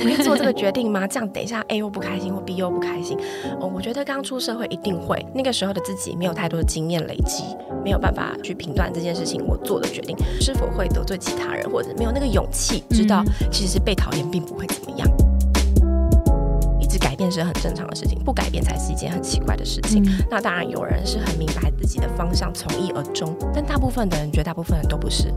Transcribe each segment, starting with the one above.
我会做这个决定吗？这样等一下 A 又不开心，或 B 又不开心。哦，我觉得刚出社会一定会，那个时候的自己没有太多的经验累积，没有办法去评断这件事情我做的决定是否会得罪其他人，或者没有那个勇气知道其实被讨厌并不会怎么样。一直改变是很正常的事情，不改变才是一件很奇怪的事情。那当然有人是很明白自己的方向，从一而终，但大部分的人，绝大部分人都不是。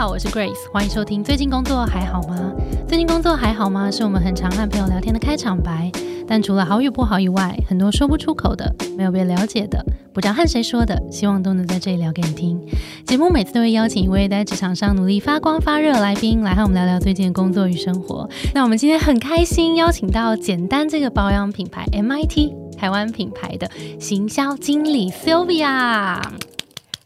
好，我是 Grace，欢迎收听。最近工作还好吗？最近工作还好吗？是我们很常和朋友聊天的开场白。但除了好与不好以外，很多说不出口的，没有被了解的，不知道和谁说的，希望都能在这里聊给你听。节目每次都会邀请一位在职场上努力发光发热的来宾，来和我们聊聊最近的工作与生活。那我们今天很开心邀请到简单这个保养品牌 MIT 台湾品牌的行销经理 Sylvia。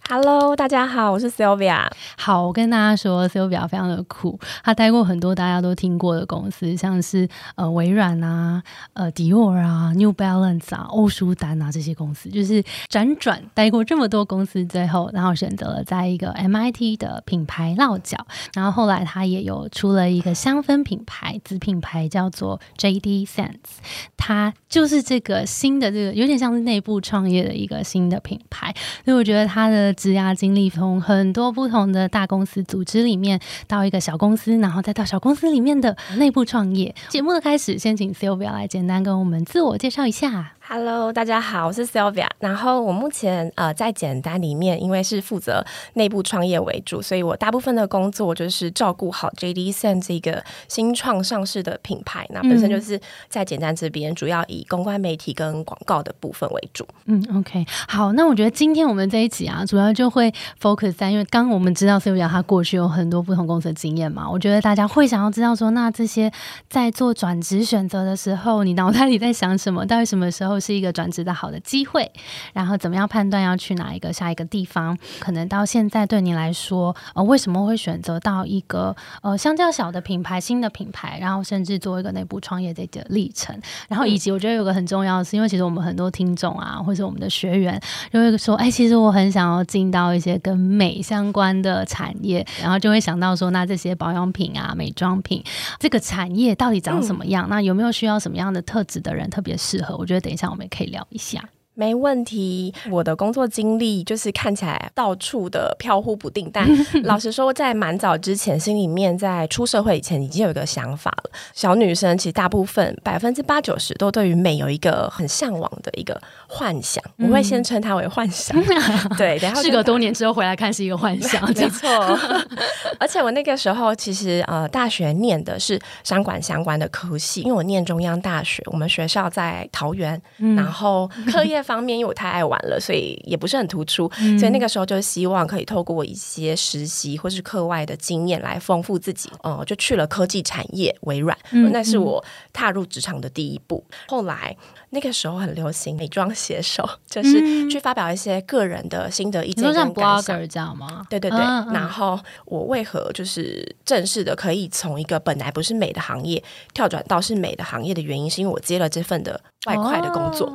Hello，大家好，我是 Sylvia。好，我跟大家说，Sylvia 非常的酷，她待过很多大家都听过的公司，像是呃微软啊、呃迪奥啊、New Balance 啊、欧舒丹啊这些公司，就是辗转待过这么多公司，最后然后选择了在一个 MIT 的品牌落脚，然后后来他也有出了一个香氛品牌子品牌叫做 JD Sense，它就是这个新的这个有点像是内部创业的一个新的品牌，所以我觉得它的。职涯经历从很多不同的大公司组织里面到一个小公司，然后再到小公司里面的内部创业。节目的开始，先请 Sylvia 来简单跟我们自我介绍一下。Hello，大家好，我是 Sylvia。然后我目前呃在简单里面，因为是负责内部创业为主，所以我大部分的工作就是照顾好 JD Sen 这个新创上市的品牌。那本身就是在简单这边，主要以公关媒体跟广告的部分为主。嗯，OK，好。那我觉得今天我们这一集啊，主要就会 focus 在，因为刚我们知道 Sylvia 她过去有很多不同公司的经验嘛，我觉得大家会想要知道说，那这些在做转职选择的时候，你脑袋里在想什么？到底什么时候？是一个转职的好的机会，然后怎么样判断要去哪一个下一个地方？可能到现在对你来说，呃，为什么会选择到一个呃相较小的品牌、新的品牌，然后甚至做一个内部创业这个历程？然后以及我觉得有个很重要的是，因为其实我们很多听众啊，或者我们的学员就会说，哎，其实我很想要进到一些跟美相关的产业，然后就会想到说，那这些保养品啊、美妆品这个产业到底长什么样？那有没有需要什么样的特质的人特别适合？我觉得等一下。那我们可以聊一下。没问题，我的工作经历就是看起来到处的飘忽不定，但 老实说，在蛮早之前，心里面在出社会以前已经有一个想法了。小女生其实大部分百分之八九十都对于美有一个很向往的一个幻想，我会先称它为幻想。对，然后事隔多年之后回来看是一个幻想，没错。而且我那个时候其实呃大学念的是商管相关的科系，因为我念中央大学，我们学校在桃园，然后课业。方面，因为我太爱玩了，所以也不是很突出，所以那个时候就希望可以透过一些实习或是课外的经验来丰富自己。哦，就去了科技产业微软，那是我踏入职场的第一步。后来那个时候很流行美妆写手，就是去发表一些个人的心得意见跟感想，这样吗？对对对。然后我为何就是正式的可以从一个本来不是美的行业跳转到是美的行业的原因，是因为我接了这份的外快的工作。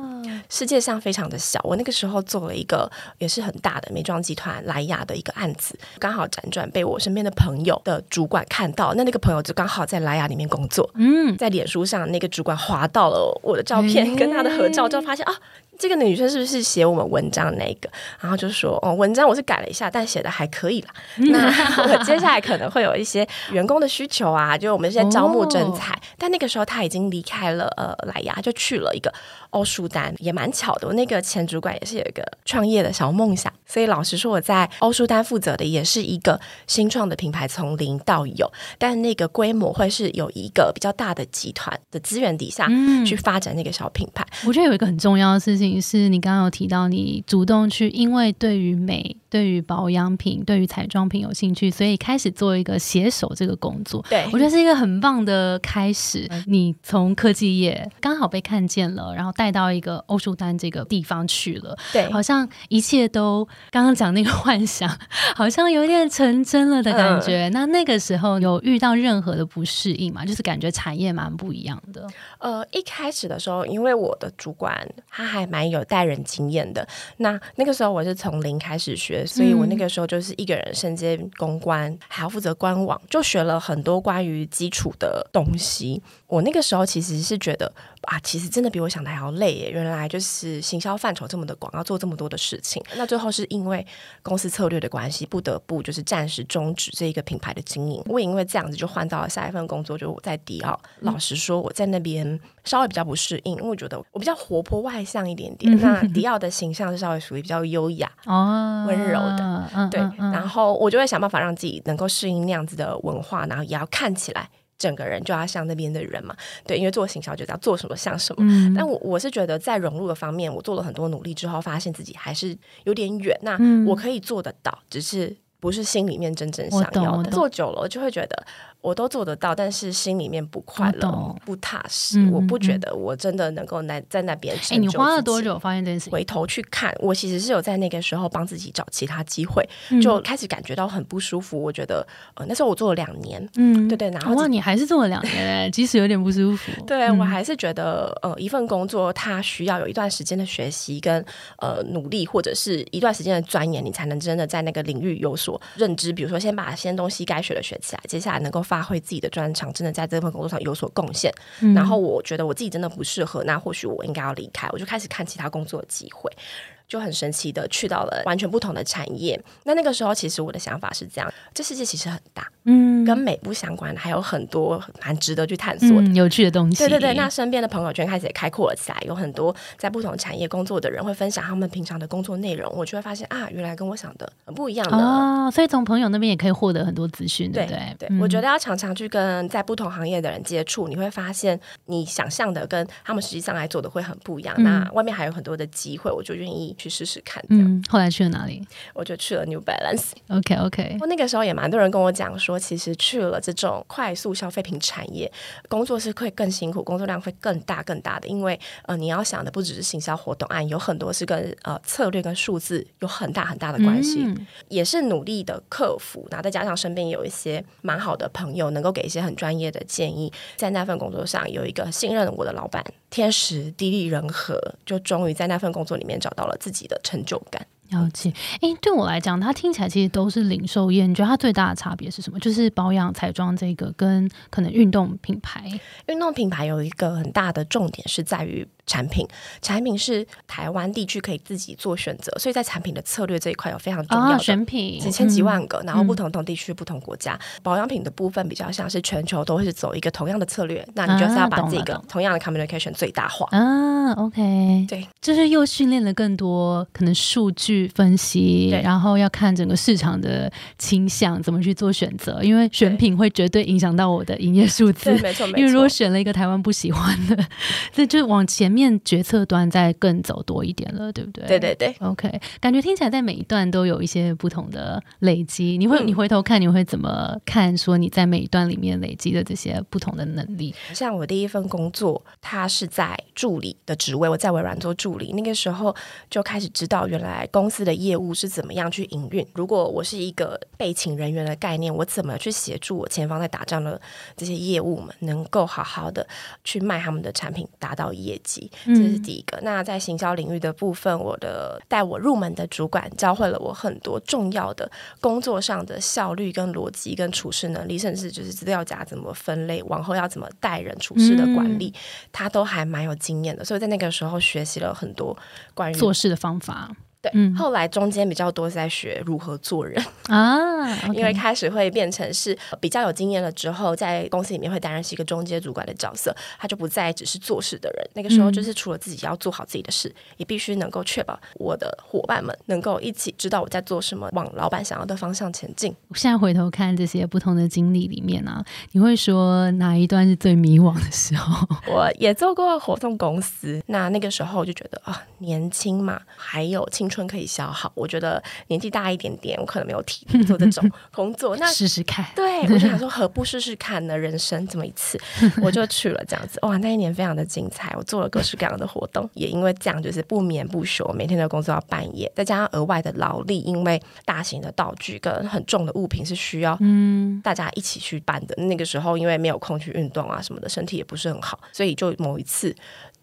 世界上非常的小，我那个时候做了一个也是很大的美妆集团莱雅的一个案子，刚好辗转被我身边的朋友的主管看到，那那个朋友就刚好在莱雅里面工作，嗯，在脸书上那个主管划到了我的照片跟他的合照，就发现啊。这个女生是不是写我们文章那个？然后就说哦，文章我是改了一下，但写的还可以啦。那 我接下来可能会有一些员工的需求啊，就我们现在招募人才。但那个时候他已经离开了呃莱雅，就去了一个欧舒丹，也蛮巧的。我那个前主管也是有一个创业的小梦想，所以老实说，我在欧舒丹负责的也是一个新创的品牌，从零到有，但那个规模会是有一个比较大的集团的资源底下去发展那个小品牌。我觉得有一个很重要的事情。是你刚刚有提到，你主动去，因为对于美、对于保养品、对于彩妆品有兴趣，所以开始做一个携手这个工作。对我觉得是一个很棒的开始。你从科技业刚好被看见了，然后带到一个欧舒丹这个地方去了。对，好像一切都刚刚讲那个幻想，好像有点成真了的感觉。那那个时候有遇到任何的不适应吗？就是感觉产业蛮不一样的。呃，一开始的时候，因为我的主管他还蛮有带人经验的，那那个时候我是从零开始学学，所以我那个时候就是一个人身兼公关，还要负责官网，就学了很多关于基础的东西。我那个时候其实是觉得啊，其实真的比我想的还要累耶。原来就是行销范畴这么的广，要做这么多的事情。那最后是因为公司策略的关系，不得不就是暂时终止这一个品牌的经营。我也因为这样子就换到了下一份工作，就我在迪奥。老实说，我在那边稍微比较不适应，因为我觉得我比较活泼外向一点点。那迪奥的形象是稍微属于比较优雅、哦温柔的，对。然后我就会想办法让自己能够适应那样子的文化，然后也要看起来。整个人就要像那边的人嘛，对，因为做行销就要做什么像什么。但我我是觉得在融入的方面，我做了很多努力之后，发现自己还是有点远。那我可以做得到，只是不是心里面真正想要的。做久了就会觉得。我都做得到，但是心里面不快乐、不踏实。我不觉得我真的能够在在那边。哎，你花了多久发现这件事？回头去看，我其实是有在那个时候帮自己找其他机会，就开始感觉到很不舒服。我觉得，呃，那时候我做了两年，嗯，对对。然后哇，你还是做了两年，即使有点不舒服。对我还是觉得，呃，一份工作它需要有一段时间的学习跟呃努力，或者是一段时间的钻研，你才能真的在那个领域有所认知。比如说，先把先东西该学的学起来，接下来能够。发挥自己的专长，真的在这份工作上有所贡献。然后我觉得我自己真的不适合，那或许我应该要离开。我就开始看其他工作的机会。就很神奇的去到了完全不同的产业。那那个时候，其实我的想法是这样：这世界其实很大，嗯，跟美不相关，还有很多蛮值得去探索的有趣的东西。对对对，那身边的朋友圈开始也开阔了起来，有很多在不同产业工作的人会分享他们平常的工作内容，我就会发现啊，原来跟我想的很不一样的哦。所以从朋友那边也可以获得很多资讯，对对？对，我觉得要常常去跟在不同行业的人接触，你会发现你想象的跟他们实际上来做的会很不一样。那外面还有很多的机会，我就愿意去试试看。嗯，后来去了哪里？我就去了 New Balance。OK OK。我那个时候也蛮多人跟我讲说，其实去了这种快速消费品产业，工作是会更辛苦，工作量会更大更大的。因为呃，你要想的不只是行销活动案，有很多是跟呃策略跟数字有很大很大的关系，也是努力的克服。然后再加上身边有一些蛮好的朋友，能够给一些很专业的建议，在那份工作上有一个信任我的老板，天时地利人和，就终于在那份工作里面找到了自己的成就。感。了解，哎，对我来讲，它听起来其实都是零售业。你觉得它最大的差别是什么？就是保养、彩妆这个跟可能运动品牌。运动品牌有一个很大的重点是在于。产品产品是台湾地区可以自己做选择，所以在产品的策略这一块有非常重要的选品，几千几万个，然后不同同地区、不同国家。保养品的部分比较像是全球都会是走一个同样的策略，那你就是要把这个同样的 communication 最大化。啊。OK，对，就是又训练了更多可能数据分析，然后要看整个市场的倾向，怎么去做选择，因为选品会绝对影响到我的营业数字，没错，没错。因为如果选了一个台湾不喜欢的，这就往前面。面决策端再更走多一点了，对不对？对对对，OK，感觉听起来在每一段都有一些不同的累积。你会你回头看，你会怎么看？说你在每一段里面累积的这些不同的能力。像我第一份工作，它是在助理的职位，我在微软做助理，那个时候就开始知道原来公司的业务是怎么样去营运。如果我是一个被请人员的概念，我怎么去协助我前方在打仗的这些业务们，能够好好的去卖他们的产品，达到业绩。这是第一个。那在行销领域的部分，我的带我入门的主管教会了我很多重要的工作上的效率、跟逻辑、跟处事能力，甚至就是资料夹怎么分类，往后要怎么带人处事的管理，他都还蛮有经验的。所以在那个时候学习了很多关于做事的方法。对，后来中间比较多是在学如何做人啊，因为开始会变成是比较有经验了之后，在公司里面会担任是一个中间主管的角色，他就不再只是做事的人。那个时候就是除了自己要做好自己的事，也必须能够确保我的伙伴们能够一起知道我在做什么，往老板想要的方向前进。现在回头看这些不同的经历里面呢，你会说哪一段是最迷惘的时候？我也做过活动公司，那那个时候就觉得啊，年轻嘛，还有青。春可以消耗，我觉得年纪大一点点，我可能没有体力做这种 工作。那试试看，对我就想说，何不试试看呢？人生这么一次，我就去了。这样子，哇，那一年非常的精彩，我做了各式各样的活动，也因为这样，就是不眠不休，每天的工作到半夜，再加上额外的劳力，因为大型的道具跟很重的物品是需要嗯大家一起去搬的。那个时候，因为没有空去运动啊什么的，身体也不是很好，所以就某一次。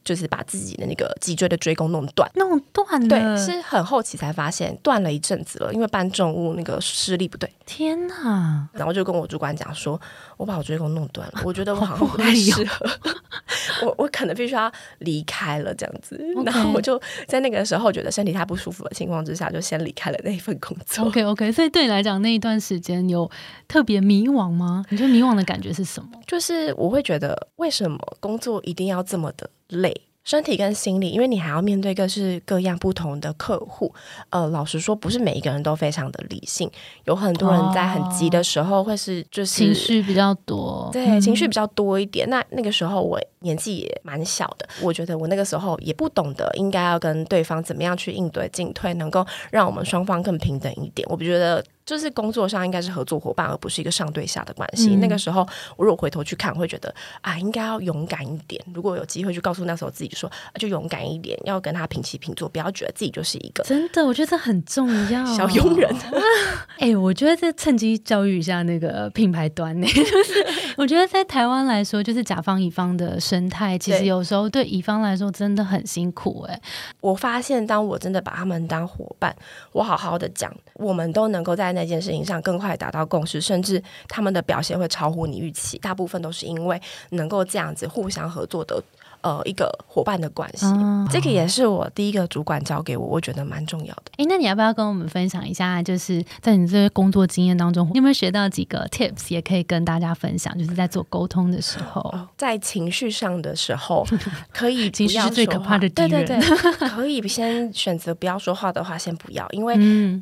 就是把自己的那个脊椎的椎弓弄断，弄断了，对，是很很后期才发现断了一阵子了，因为搬重物那个施力不对。天哪！然后就跟我主管讲说，我把我椎弓弄断了，我觉得我好像不太适合，我我可能必须要离开了这样子。然后我就在那个时候觉得身体太不舒服的情况之下，就先离开了那一份工作。OK OK，所以对你来讲那一段时间有特别迷惘吗？你觉得迷惘的感觉是什么？就是我会觉得为什么工作一定要这么的累？身体跟心理，因为你还要面对各式各样不同的客户。呃，老实说，不是每一个人都非常的理性，有很多人在很急的时候会是就是情绪比较多，对，情绪比较多一点。那那个时候我年纪也蛮小的，我觉得我那个时候也不懂得应该要跟对方怎么样去应对进退，能够让我们双方更平等一点。我不觉得。就是工作上应该是合作伙伴，而不是一个上对下的关系。那个时候，我如果回头去看，会觉得啊，应该要勇敢一点。如果有机会去告诉那时候自己说，就勇敢一点，要跟他平起平坐，不要觉得自己就是一个真的。我觉得这很重要，小佣人。哎，我觉得这趁机教育一下那个品牌端呢，就是我觉得在台湾来说，就是甲方乙方的生态，其实有时候对乙方来说真的很辛苦。哎，我发现当我真的把他们当伙伴，我好好的讲，我们都能够在。那件事情上更快达到共识，甚至他们的表现会超乎你预期。大部分都是因为能够这样子互相合作的。呃，一个伙伴的关系，这个也是我第一个主管教给我，我觉得蛮重要的。哎，那你要不要跟我们分享一下？就是在你这些工作经验当中，你有没有学到几个 tips，也可以跟大家分享？就是在做沟通的时候，在情绪上的时候，可以情绪是最可怕的敌人。对对对，可以先选择不要说话的话，先不要，因为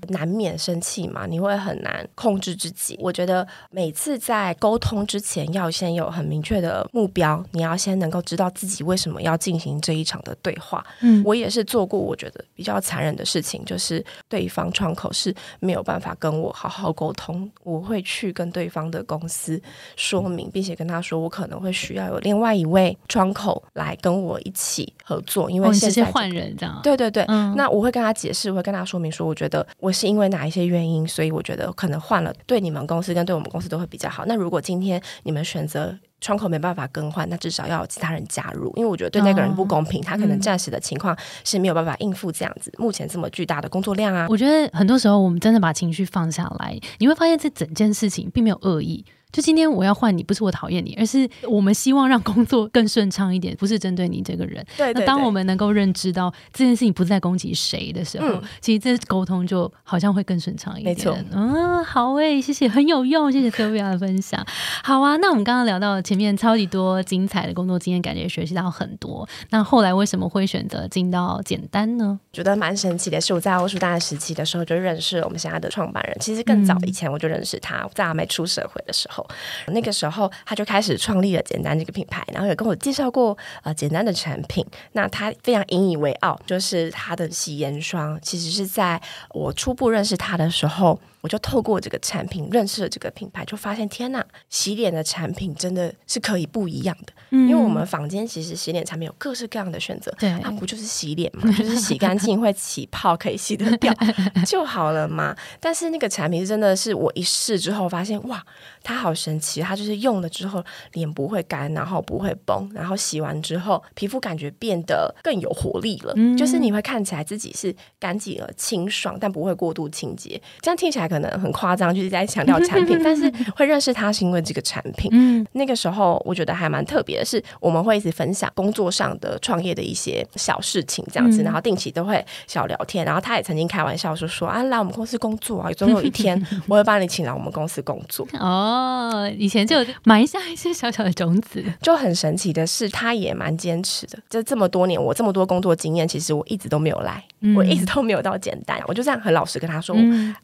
难免生气嘛，你会很难控制自己。我觉得每次在沟通之前，要先有很明确的目标，你要先能够知道自己为什么要进行这一场的对话？嗯，我也是做过，我觉得比较残忍的事情，就是对方窗口是没有办法跟我好好沟通，我会去跟对方的公司说明，并且跟他说，我可能会需要有另外一位窗口来跟我一起合作，因为现在换人这样。对对对，那我会跟他解释，我会跟他说明说，我觉得我是因为哪一些原因，所以我觉得可能换了，对你们公司跟对我们公司都会比较好。那如果今天你们选择。窗口没办法更换，那至少要有其他人加入，因为我觉得对那个人不公平，他可能暂时的情况是没有办法应付这样子目前这么巨大的工作量啊。我觉得很多时候我们真的把情绪放下来，你会发现这整件事情并没有恶意。就今天我要换你，不是我讨厌你，而是我们希望让工作更顺畅一点，不是针对你这个人。对，那当我们能够认知到这件事情不是在攻击谁的时候，其实这沟通就好像会更顺畅一点。没错，嗯，好诶，谢谢，很有用，谢谢 Sylvia 的分享。好啊，那我们刚刚聊到前面超级多精彩的工作经验，感觉学习到很多。那后来为什么会选择进到简单呢？觉得蛮神奇的是，我在欧舒大时期的时候就认识了我们现在的创办人。其实更早以前我就认识他，在还没出社会的时候。那个时候，他就开始创立了简单这个品牌，然后也跟我介绍过呃简单的产品。那他非常引以为傲，就是他的洗颜霜，其实是在我初步认识他的时候。我就透过这个产品认识了这个品牌，就发现天呐，洗脸的产品真的是可以不一样的。因为我们房间其实洗脸产品有各式各样的选择，对，啊不就是洗脸嘛，就是洗干净会起泡，可以洗得掉 就好了嘛。但是那个产品真的是我一试之后发现，哇，它好神奇！它就是用了之后脸不会干，然后不会崩，然后洗完之后皮肤感觉变得更有活力了，就是你会看起来自己是干净而清爽，但不会过度清洁。这样听起来可能很夸张，就是在强调产品，但是会认识他是因为这个产品。嗯，那个时候我觉得还蛮特别的。是我们会一直分享工作上的创业的一些小事情，这样子，然后定期都会小聊天。然后他也曾经开玩笑说：“说啊，来我们公司工作啊，总有一天 我会把你请来我们公司工作。”哦，以前就埋下一些小小的种子。就很神奇的是，他也蛮坚持的。这这么多年，我这么多工作经验，其实我一直都没有来，我一直都没有到简单。我就这样很老实跟他说：“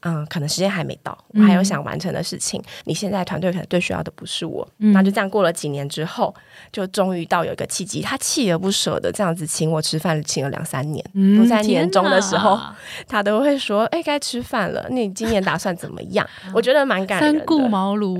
嗯，可能时间还没到，我还有想完成的事情。你现在团队可能最需要的不是我。”那就这样过了几年之后。就终于到有一个契机，他锲而不舍的这样子请我吃饭，请了两三年。都在年终的时候，他都会说：“哎，该吃饭了。你今年打算怎么样？” 我觉得蛮感人的。三顾茅庐，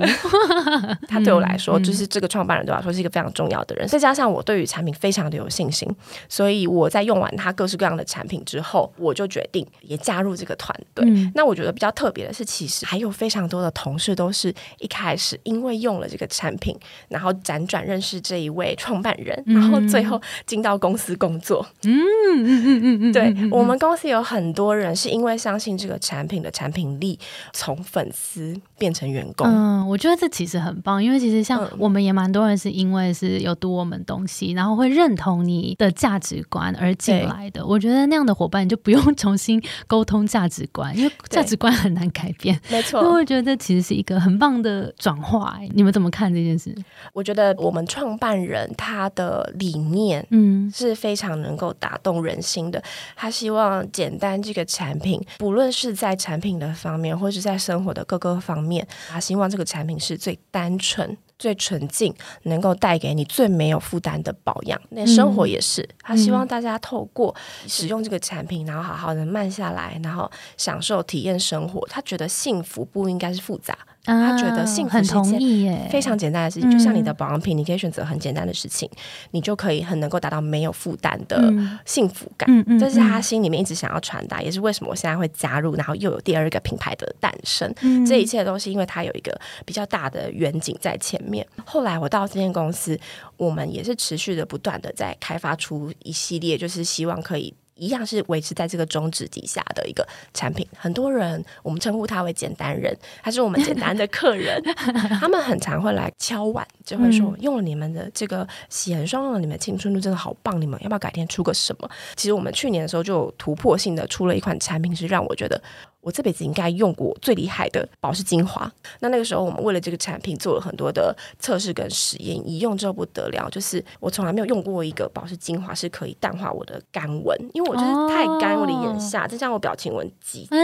他对我来说，就是这个创办人对我来说是一个非常重要的人。再加上我对于产品非常的有信心，所以我在用完他各式各样的产品之后，我就决定也加入这个团队。那我觉得比较特别。别的是，其实还有非常多的同事都是一开始因为用了这个产品，然后辗转认识这一位创办人，然后最后进到公司工作。嗯嗯嗯嗯嗯，对我们公司有很多人是因为相信这个产品的产品力，从粉丝变成员工。嗯，我觉得这其实很棒，因为其实像我们也蛮多人是因为是有读我们东西，然后会认同你的价值观而进来的。我觉得那样的伙伴，你就不用 重新沟通价值观，因为价值观很难改变。没错，我觉得这其实是一个很棒的转化。你们怎么看这件事？我觉得我们创办人他的理念，嗯，是非常能够打动人心的。他希望简单这个产品，不论是在产品的方面，或是在生活的各个方面，他希望这个产品是最单纯。最纯净，能够带给你最没有负担的保养。那生活也是，他希望大家透过使用这个产品，然后好好的慢下来，然后享受体验生活。他觉得幸福不应该是复杂。他觉得幸福是一件非常简单的事情，就像你的保养品，你可以选择很简单的事情，你就可以很能够达到没有负担的幸福感。这是他心里面一直想要传达，也是为什么我现在会加入，然后又有第二个品牌的诞生。这一切都是因为他有一个比较大的远景在前面。后来我到这间公司，我们也是持续的不断的在开发出一系列，就是希望可以。一样是维持在这个宗旨底下的一个产品。很多人我们称呼他为简单人，他是我们简单的客人。他们很常会来敲碗，就会说用了你们的这个洗颜霜，用了你们青春露，真的好棒！你们要不要改天出个什么？其实我们去年的时候就有突破性的出了一款产品，是让我觉得。我这辈子应该用过最厉害的保湿精华。那那个时候，我们为了这个产品做了很多的测试跟实验，一用之后不得了，就是我从来没有用过一个保湿精华是可以淡化我的干纹，因为我就是太干，我的眼下再加上我表情纹极大。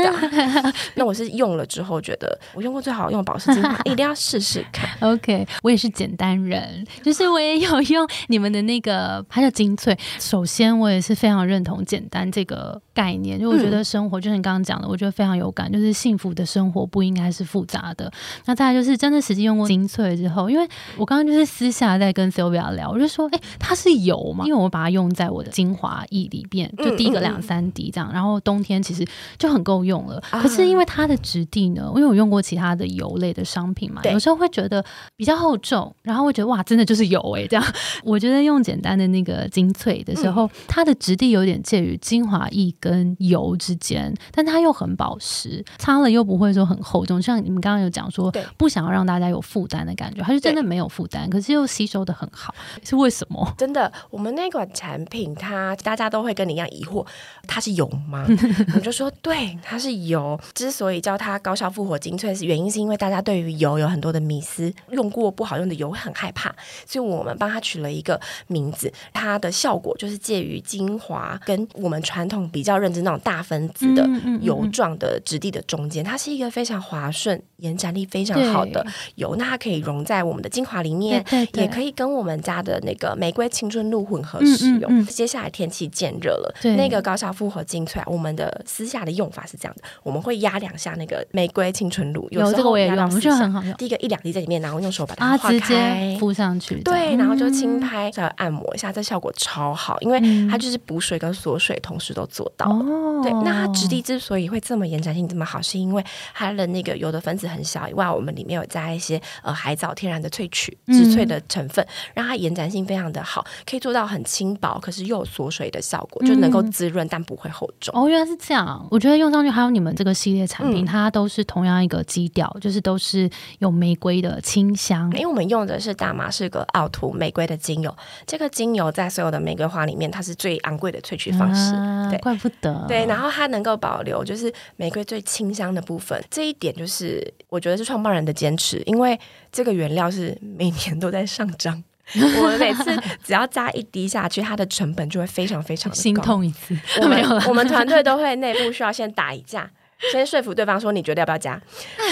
那我是用了之后觉得，我用过最好用的保湿精华，一定要试试看。OK，我也是简单人，就是我也有用你们的那个，它叫精粹。首先，我也是非常认同简单这个概念，就我觉得生活就是你刚刚讲的，我觉得非常。有感，就是幸福的生活不应该是复杂的。那再来就是真的实际用过精粹之后，因为我刚刚就是私下在跟 Sylvia 聊，我就说，哎，它是油嘛？因为我把它用在我的精华液里边，就滴个两三滴这样，然后冬天其实就很够用了。可是因为它的质地呢，因为我用过其他的油类的商品嘛，有时候会觉得比较厚重，然后会觉得哇，真的就是油哎，这样。我觉得用简单的那个精粹的时候，它的质地有点介于精华液跟油之间，但它又很保。湿擦了又不会说很厚重，像你们刚刚有讲说，不想要让大家有负担的感觉，它是真的没有负担，可是又吸收的很好，是为什么？真的，我们那款产品，它大家都会跟你一样疑惑，它是油吗？我就说对，它是油。之所以叫它高效复活精粹，是原因是因为大家对于油有很多的迷思，用过不好用的油会很害怕，所以我们帮它取了一个名字，它的效果就是介于精华跟我们传统比较认知那种大分子的油状的。呃，质地的中间，它是一个非常滑顺、延展力非常好的油，那它可以溶在我们的精华里面，也可以跟我们家的那个玫瑰青春露混合使用。接下来天气渐热了，那个高效复合精粹，我们的私下的用法是这样的：我们会压两下那个玫瑰青春露，有时候我也用，我觉得很好用。第一个一两滴在里面，然后用手把它化开，敷上去，对，然后就轻拍再按摩一下，这效果超好，因为它就是补水跟锁水同时都做到。哦，对，那它质地之所以会这么延。展性这么好，是因为它的那个油的分子很小以外，我们里面有加一些呃海藻天然的萃取植萃的成分，让它延展性非常的好，可以做到很轻薄，可是又有锁水的效果，就能够滋润但不会厚重。哦，原来是这样。我觉得用上去还有你们这个系列产品，它都是同样一个基调，就是都是有玫瑰的清香。因为我们用的是大马士革奥图玫瑰的精油，这个精油在所有的玫瑰花里面，它是最昂贵的萃取方式。对，怪不得。对，然后它能够保留，就是玫玫瑰最清香的部分，这一点就是我觉得是创办人的坚持，因为这个原料是每年都在上涨，我们每次只要加一滴下去，它的成本就会非常非常心痛一次。我们我们团队都会内部需要先打一架。先说服对方说你觉得要不要加？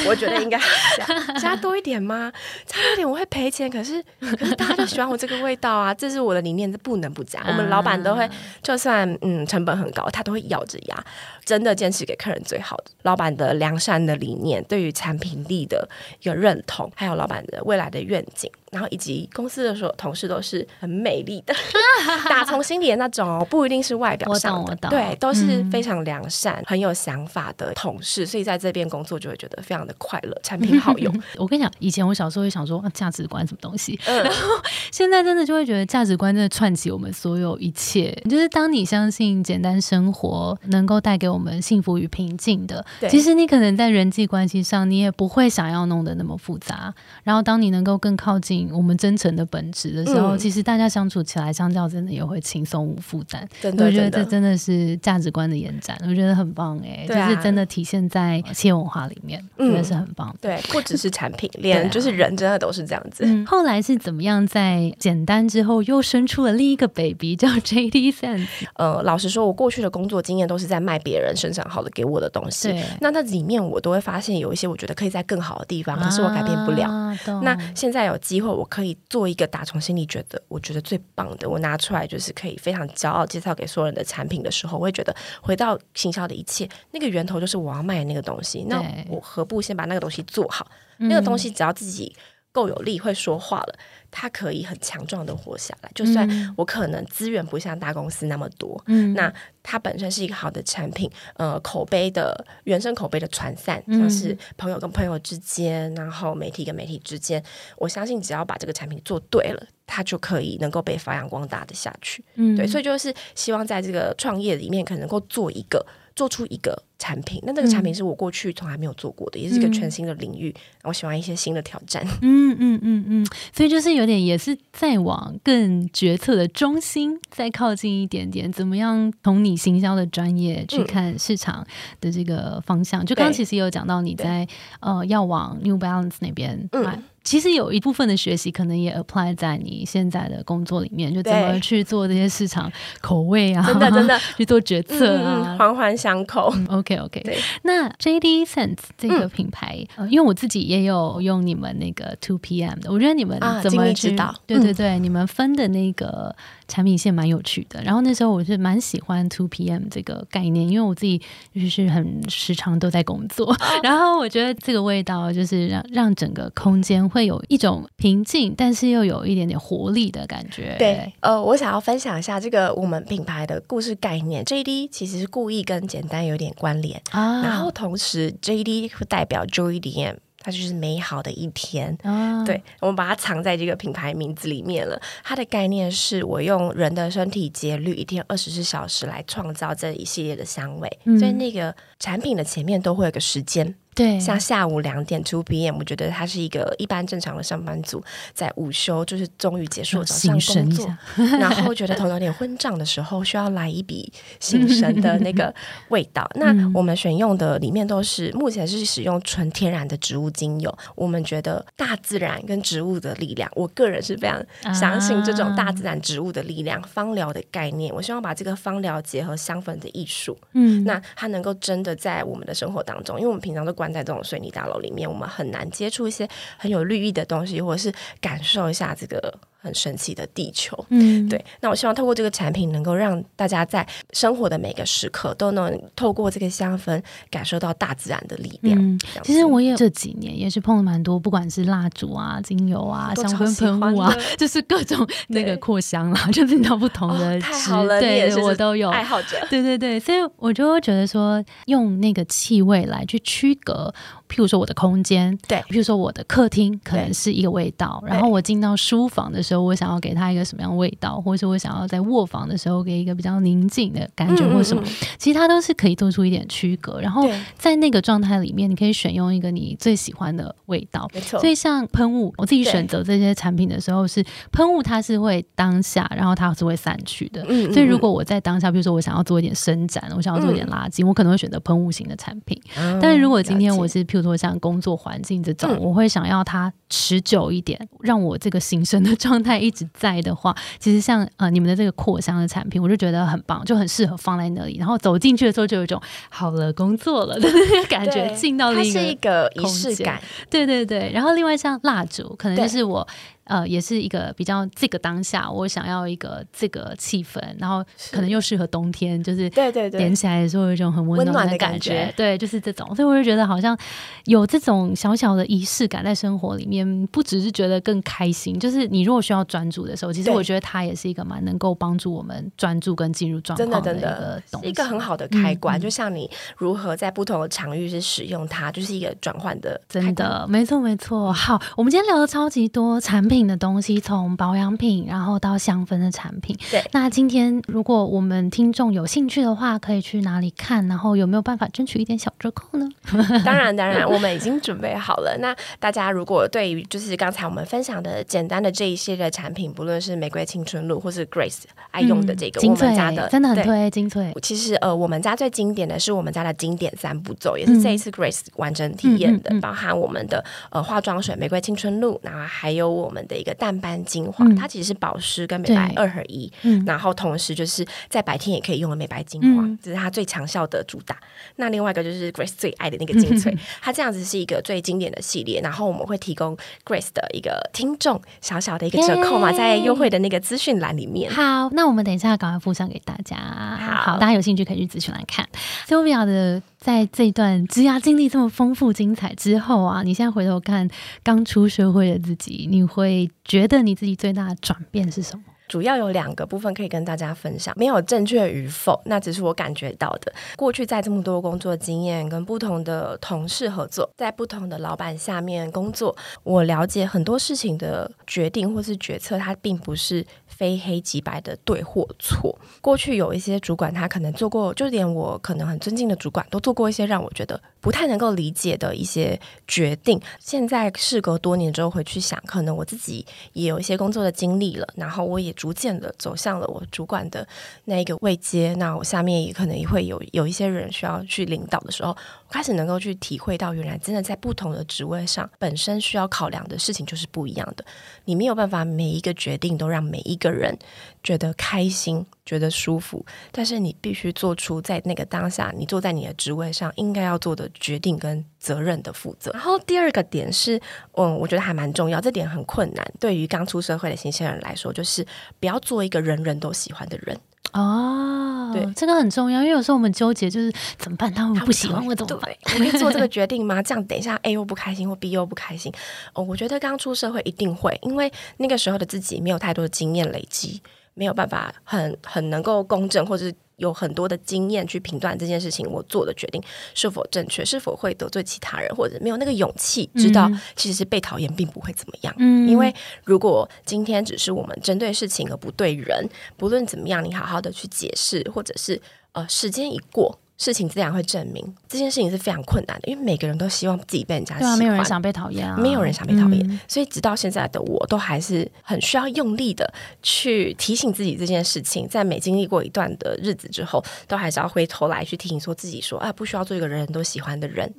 我觉得应该加，加多一点吗？加多一点我会赔钱，可是可是大家都喜欢我这个味道啊，这是我的理念，是不能不加。我们老板都会，就算嗯成本很高，他都会咬着牙，真的坚持给客人最好的。老板的良善的理念，对于产品力的一个认同，还有老板的未来的愿景。然后以及公司的所有同事都是很美丽的，打从心里的那种哦，不一定是外表上的，对，都是非常良善、很有想法的同事，所以在这边工作就会觉得非常的快乐，产品好用。我跟你讲，以前我小时候会想说价值观什么东西，然后现在真的就会觉得价值观真的串起我们所有一切。就是当你相信简单生活能够带给我们幸福与平静的，其实你可能在人际关系上你也不会想要弄得那么复杂。然后当你能够更靠近我们真诚的本质的时候，其实大家相处起来相较真的也会轻松无负担。真的，我觉得这真的是价值观的延展，我觉得很棒哎，就是真的体现在企业文化里面，真的是很棒。对，不只是产品，连 就是人真的都是这样子。后来是怎么样在简单之后又生出了另一个 baby 叫 JD Sense？呃，老实说，我过去的工作经验都是在卖别人生产好的给我的东西。那那里面我都会发现有一些我觉得可以在更好的地方，可是我改变不了。那现在有机会，我可以做一个打从心里觉得我觉得最棒的，我拿出来就是可以非常骄傲介绍给所有人的产品的时候，我会觉得回到行销的一切，那个源头就是我要卖的那个东西。那我何不先把那个东西做好？那个东西只要自己够有力，会说话了。它可以很强壮的活下来，就算我可能资源不像大公司那么多，嗯，那它本身是一个好的产品，呃，口碑的原生口碑的传散，像是朋友跟朋友之间，然后媒体跟媒体之间，我相信只要把这个产品做对了，它就可以能够被发扬光大的下去，嗯，对，所以就是希望在这个创业里面，可能能够做一个。做出一个产品，那这个产品是我过去从来没有做过的，也是一个全新的领域。我喜欢一些新的挑战。嗯嗯嗯嗯，所以就是有点也是在往更决策的中心再靠近一点点。怎么样从你行销的专业去看市场的这个方向？就刚刚其实有讲到你在呃要往 New Balance 那边嗯。其实有一部分的学习可能也 apply 在你现在的工作里面，就怎么去做这些市场口味啊，真的真的 去做决策啊，环环相扣。OK OK，那 JD Sense 这个品牌，因为我自己也有用你们那个 Two PM 的，我觉得你们怎么知道？对对对，你们分的那个。产品线蛮有趣的，然后那时候我是蛮喜欢 Two PM 这个概念，因为我自己就是很时常都在工作，然后我觉得这个味道就是让让整个空间会有一种平静，但是又有一点点活力的感觉。对，呃，我想要分享一下这个我们品牌的故事概念。JD 其实是故意跟简单有点关联啊，然后同时 JD 会代表 Joy DM。它就是美好的一天，对我们把它藏在这个品牌名字里面了。它的概念是我用人的身体节律，一天二十四小时来创造这一系列的香味，所以那个产品的前面都会有个时间。对，像下午两点 two p.m.，我觉得他是一个一般正常的上班族，在午休就是终于结束早上工作，然后觉得头有点昏胀的时候，需要来一笔醒神的那个味道。那我们选用的里面都是目前是使用纯天然的植物精油。我们觉得大自然跟植物的力量，我个人是非常相信这种大自然植物的力量，芳疗的概念。我希望把这个芳疗结合香氛的艺术，嗯，那它能够真的在我们的生活当中，因为我们平常都在这种水泥大楼里面，我们很难接触一些很有绿意的东西，或者是感受一下这个。很神奇的地球，嗯，对。那我希望透过这个产品，能够让大家在生活的每个时刻都能透过这个香氛，感受到大自然的力量。嗯，其实我也这几年也是碰了蛮多，不管是蜡烛啊、精油啊、香氛喷雾啊，就是各种 那个扩香啦，就听到不同的。太好了，对，我都有爱好者。对对对，所以我就会觉得说，用那个气味来去区隔，譬如说我的空间，对，譬如说我的客厅可能是一个味道，然后我进到书房的时候。我想要给他一个什么样的味道，或者是我想要在卧房的时候给一个比较宁静的感觉，或什么，其实它都是可以做出一点区隔。然后在那个状态里面，你可以选用一个你最喜欢的味道。没错。所以像喷雾，我自己选择这些产品的时候，是喷雾它是会当下，然后它是会散去的。嗯。所以如果我在当下，比如说我想要做一点伸展，我想要做一点拉筋，我可能会选择喷雾型的产品。但是如果今天我是譬如说像工作环境这种，我会想要它持久一点，让我这个新生的状态。态一直在的话，其实像呃你们的这个扩香的产品，我就觉得很棒，就很适合放在那里。然后走进去的时候，就有一种好了工作了的那个感觉，进到了是一个仪式感。对对对。然后另外像蜡烛，可能就是我呃，也是一个比较这个当下，我想要一个这个气氛，然后可能又适合冬天，就是对对对，点起来的时候有一种很温暖的感觉，对，就是这种，所以我就觉得好像有这种小小的仪式感在生活里面，不只是觉得更开心，就是你如果需要专注的时候，其实我觉得它也是一个蛮能够帮助我们专注跟进入状况的一个东西，一个很好的。开关，就像你如何在不同的场域是使用它，就是一个转换的，真的，没错没错。好，我们今天聊的超级多产品的东西，从保养品，然后到香氛的产品。对，那今天如果我们听众有兴趣的话，可以去哪里看？然后有没有办法争取一点小折扣呢？当然，当然，我们已经准备好了。那大家如果对于就是刚才我们分享的简单的这一系列产品，不论是玫瑰青春露或是 Grace 爱用的这个我们家的，真的很推精粹。其实呃，我们家最经典的是我们家的经典三步骤，也是这一次 Grace 完整体验的，包含我们的呃化妆水玫瑰青春露，然后还有我们的一个淡斑精华，它其实是保湿跟美白二合一，嗯然后同时就是在白天也可以用的美白精华，这是它最强效的主打。那另外一个就是 Grace 最爱的那个精粹，它这样子是一个最经典的系列，然后我们会提供 Grace 的一个听众小小的一个折扣嘛，在优惠的那个资讯栏里面。好，那我们等一下赶快附上给大家。好，大家有兴趣可以去资讯栏看。Sylvia 的在这段职涯经历这么丰富精彩之后啊，你现在回头看刚出社会的自己，你会觉得你自己最大的转变是什么？主要有两个部分可以跟大家分享，没有正确与否，那只是我感觉到的。过去在这么多工作经验，跟不同的同事合作，在不同的老板下面工作，我了解很多事情的决定或是决策，它并不是。非黑即白的对或错。过去有一些主管，他可能做过，就连我可能很尊敬的主管，都做过一些让我觉得不太能够理解的一些决定。现在事隔多年之后回去想，可能我自己也有一些工作的经历了，然后我也逐渐的走向了我主管的那一个位阶。那我下面也可能也会有有一些人需要去领导的时候，开始能够去体会到，原来真的在不同的职位上，本身需要考量的事情就是不一样的。你没有办法每一个决定都让每一个。个人觉得开心、觉得舒服，但是你必须做出在那个当下，你坐在你的职位上应该要做的决定跟责任的负责。然后第二个点是，嗯，我觉得还蛮重要，这点很困难。对于刚出社会的新鲜人来说，就是不要做一个人人都喜欢的人。哦，对，这个很重要，因为有时候我们纠结就是怎么办？他们不喜欢我怎么办？我可以做这个决定吗？这样等一下 A 又不开心，或 B 又不开心。哦，我觉得刚出社会一定会，因为那个时候的自己没有太多的经验累积，没有办法很很能够公正，或者是。有很多的经验去评断这件事情，我做的决定是否正确，是否会得罪其他人，或者没有那个勇气知道，其实是被讨厌并不会怎么样。嗯，因为如果今天只是我们针对事情而不对人，不论怎么样，你好好的去解释，或者是呃，时间一过。事情自然会证明这件事情是非常困难的，因为每个人都希望自己被人家喜欢，没有人想被讨厌啊，没有人想被讨厌，所以直到现在的我都还是很需要用力的去提醒自己这件事情，在每经历过一段的日子之后，都还是要回头来去提醒说自己说啊，不需要做一个人人都喜欢的人，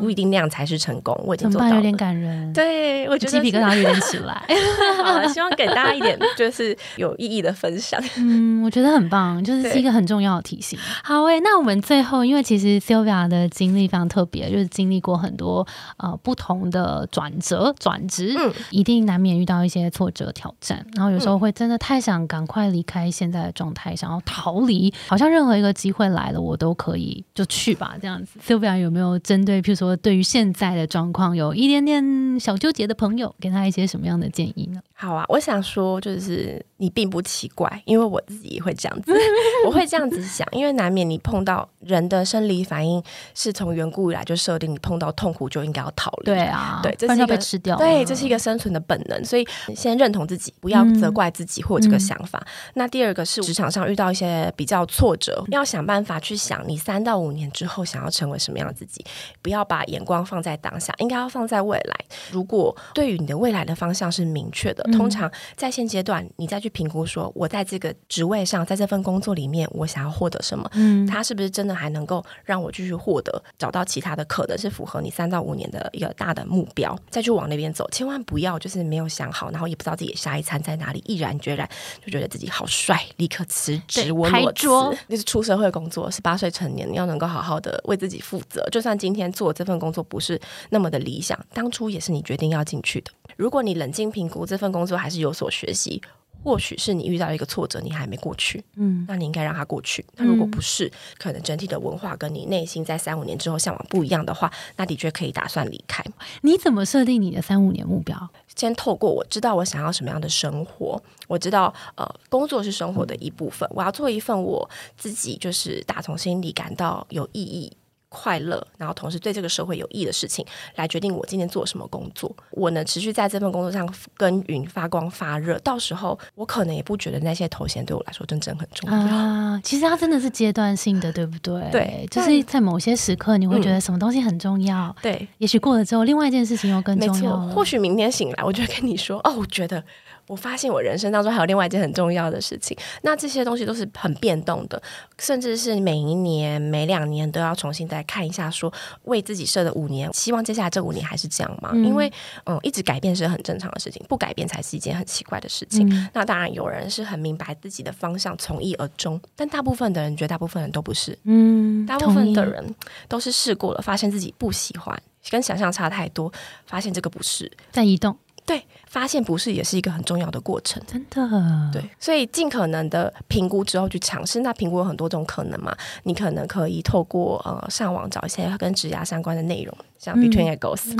不一定那样才是成功。我已经做到，有点感人，对我觉得鸡皮疙瘩有点起来。好，希望给大家一点就是有意义的分享。嗯，我觉得很棒，就是是一个很重要的提醒。好诶，那我们最后因为其实。Sylvia 的经历非常特别，就是经历过很多呃不同的转折、转职，一定难免遇到一些挫折、挑战。然后有时候会真的太想赶快离开现在的状态，想要逃离，好像任何一个机会来了，我都可以就去吧这样子。Sylvia 有没有针对，譬如说对于现在的状况有一点点小纠结的朋友，给他一些什么样的建议呢？好啊，我想说就是你并不奇怪，因为我自己也会这样子，我会这样子想，因为难免你碰到人的生理反反应是从远古以来就设定，你碰到痛苦就应该要逃离。对啊，对，这是一个吃掉。对，这是一个生存的本能。所以先认同自己，不要责怪自己或这个想法。那第二个是职场上遇到一些比较挫折，要想办法去想你三到五年之后想要成为什么样的自己。不要把眼光放在当下，应该要放在未来。如果对于你的未来的方向是明确的，通常在现阶段你再去评估说，我在这个职位上，在这份工作里面，我想要获得什么？嗯，他是不是真的还能够让我。继续获得，找到其他的可能是符合你三到五年的一个大的目标，再去往那边走。千万不要就是没有想好，然后也不知道自己下一餐在哪里，毅然决然就觉得自己好帅，立刻辞职，我裸辞。那是出社会工作，十八岁成年，你要能够好好的为自己负责。就算今天做这份工作不是那么的理想，当初也是你决定要进去的。如果你冷静评估这份工工作还是有所学习。或许是你遇到一个挫折，你还没过去，嗯，那你应该让它过去。那如果不是，可能整体的文化跟你内心在三五年之后向往不一样的话，那的确可以打算离开。你怎么设定你的三五年目标？先透过我知道我想要什么样的生活，我知道呃，工作是生活的一部分，我要做一份我自己就是打从心里感到有意义。快乐，然后同时对这个社会有益的事情，来决定我今天做什么工作。我能持续在这份工作上耕耘、发光发热，到时候我可能也不觉得那些头衔对我来说真正很重要啊。其实它真的是阶段性的，对不对？对，就是在某些时刻你会觉得什么东西很重要，对。也许过了之后，另外一件事情又更重要。或许明天醒来，我就跟你说，哦，我觉得。我发现我人生当中还有另外一件很重要的事情，那这些东西都是很变动的，甚至是每一年、每两年都要重新再看一下，说为自己设的五年，希望接下来这五年还是这样吗？因为嗯，一直改变是很正常的事情，不改变才是一件很奇怪的事情。那当然有人是很明白自己的方向，从一而终，但大部分的人，绝大部分人都不是。嗯，大部分的人都是试过了，发现自己不喜欢，跟想象差太多，发现这个不是在移动。对，发现不是也是一个很重要的过程，真的。对，所以尽可能的评估之后去尝试。那评估有很多种可能嘛？你可能可以透过呃上网找一些跟职涯相关的内容，像 Between a Goals。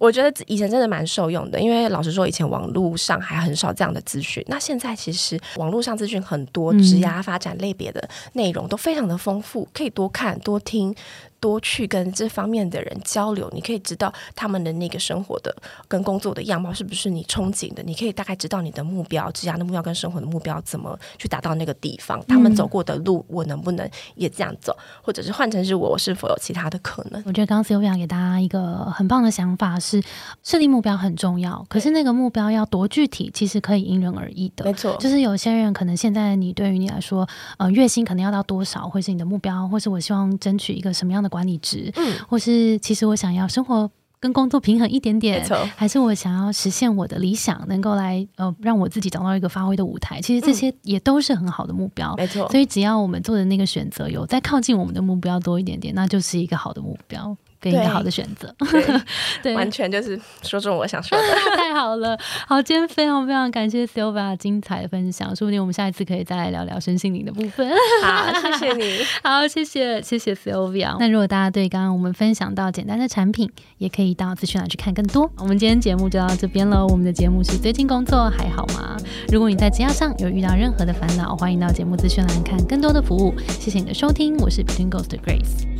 我觉得以前真的蛮受用的，因为老实说，以前网络上还很少这样的资讯。那现在其实网络上资讯很多，职涯发展类别的内容都非常的丰富，可以多看多听。多去跟这方面的人交流，你可以知道他们的那个生活的跟工作的样貌是不是你憧憬的。你可以大概知道你的目标、职业的目标跟生活的目标怎么去达到那个地方。他们走过的路，我能不能也这样走？或者是换成是我，是否有其他的可能？我觉得刚刚给大家一个很棒的想法是，设定目标很重要，可是那个目标要多具体，其实可以因人而异的。没错，就是有些人可能现在你对于你来说，呃，月薪可能要到多少或是你的目标，或是我希望争取一个什么样的管理职，嗯，或是其实我想要生活跟工作平衡一点点，还是我想要实现我的理想，能够来呃让我自己找到一个发挥的舞台，其实这些也都是很好的目标，没错。所以只要我们做的那个选择有再靠近我们的目标多一点点，那就是一个好的目标。给一个好的选择，对，完全就是说中我想说的，太好了。好，今天非常非常感谢 Silva 精彩的分享，说不定我们下一次可以再来聊聊身心灵的部分。好，谢谢你，好，谢谢谢谢 Silva。那如果大家对刚刚我们分享到简单的产品，也可以到资讯栏去看更多。我们今天节目就到这边了。我们的节目是最近工作还好吗？如果你在职业上有遇到任何的烦恼，欢迎到节目资讯栏看更多的服务。谢谢你的收听，我是 Between Ghost Grace。